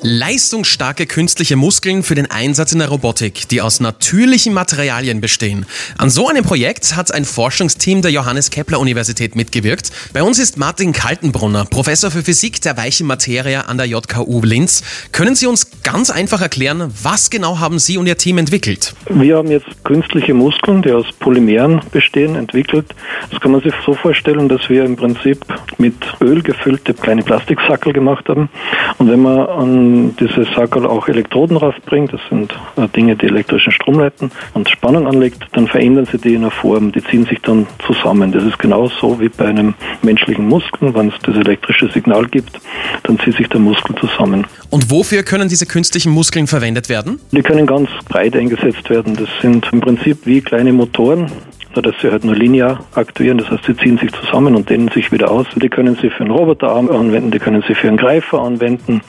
Leistungsstarke künstliche Muskeln für den Einsatz in der Robotik, die aus natürlichen Materialien bestehen. An so einem Projekt hat ein Forschungsteam der Johannes Kepler Universität mitgewirkt. Bei uns ist Martin Kaltenbrunner, Professor für Physik der weichen Materie an der JKU Linz. Können Sie uns ganz einfach erklären, was genau haben Sie und Ihr Team entwickelt? Wir haben jetzt künstliche Muskeln, die aus Polymeren bestehen, entwickelt. Das kann man sich so vorstellen, dass wir im Prinzip mit Öl gefüllte kleine Plastiksackel gemacht haben. Und wenn man an dieses Sackerl auch Elektroden raufbringt, das sind äh, Dinge, die elektrischen Strom leiten und Spannung anlegt, dann verändern sie die in einer Form, die ziehen sich dann zusammen. Das ist genauso wie bei einem menschlichen Muskel, wenn es das elektrische Signal gibt, dann zieht sich der Muskel zusammen. Und wofür können diese künstlichen Muskeln verwendet werden? Die können ganz breit eingesetzt werden. Das sind im Prinzip wie kleine Motoren, nur dass sie halt nur linear aktuieren. Das heißt, sie ziehen sich zusammen und dehnen sich wieder aus. Die können sie für einen Roboterarm anwenden, die können sie für einen Greifer anwenden.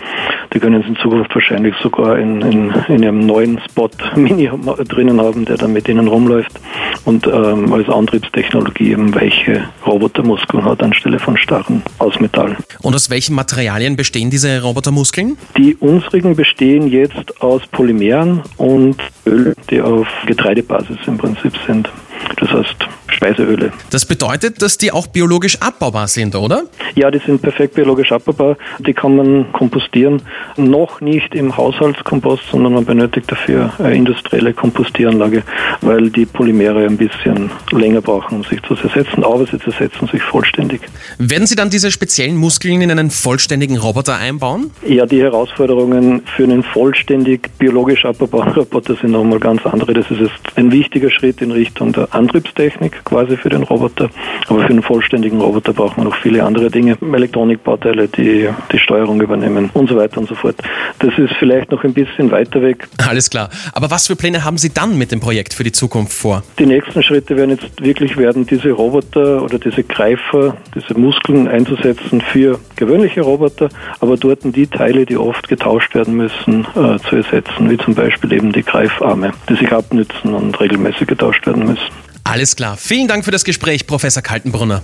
Die können Sie in Zukunft wahrscheinlich sogar in, in, in Ihrem neuen Spot Mini drinnen haben, der dann mit Ihnen rumläuft und ähm, als Antriebstechnologie eben weiche Robotermuskeln hat anstelle von starren aus Metall. Und aus welchen Materialien bestehen diese Robotermuskeln? Die unsrigen bestehen jetzt aus Polymeren und Öl, die auf Getreidebasis im Prinzip sind. Das heißt, Speiseöle. Das bedeutet, dass die auch biologisch abbaubar sind, oder? Ja, die sind perfekt biologisch abbaubar. Die kann man kompostieren. Noch nicht im Haushaltskompost, sondern man benötigt dafür eine industrielle Kompostieranlage, weil die Polymere ein bisschen länger brauchen, um sich zu zersetzen. Aber sie zersetzen sich vollständig. Werden Sie dann diese speziellen Muskeln in einen vollständigen Roboter einbauen? Ja, die Herausforderungen für einen vollständig biologisch abbaubaren Roboter sind nochmal ganz andere. Das ist jetzt ein wichtiger Schritt in Richtung der Antriebstechnik quasi für den Roboter. Aber für einen vollständigen Roboter braucht man noch viele andere Dinge, Elektronikbauteile, die die Steuerung übernehmen und so weiter und so fort. Das ist vielleicht noch ein bisschen weiter weg. Alles klar. Aber was für Pläne haben Sie dann mit dem Projekt für die Zukunft vor? Die nächsten Schritte werden jetzt wirklich werden, diese Roboter oder diese Greifer, diese Muskeln einzusetzen für gewöhnliche Roboter, aber dort die Teile, die oft getauscht werden müssen, äh, zu ersetzen, wie zum Beispiel eben die Greifarme, die sich abnützen und regelmäßig getauscht werden müssen. Alles klar. Vielen Dank für das Gespräch, Professor Kaltenbrunner.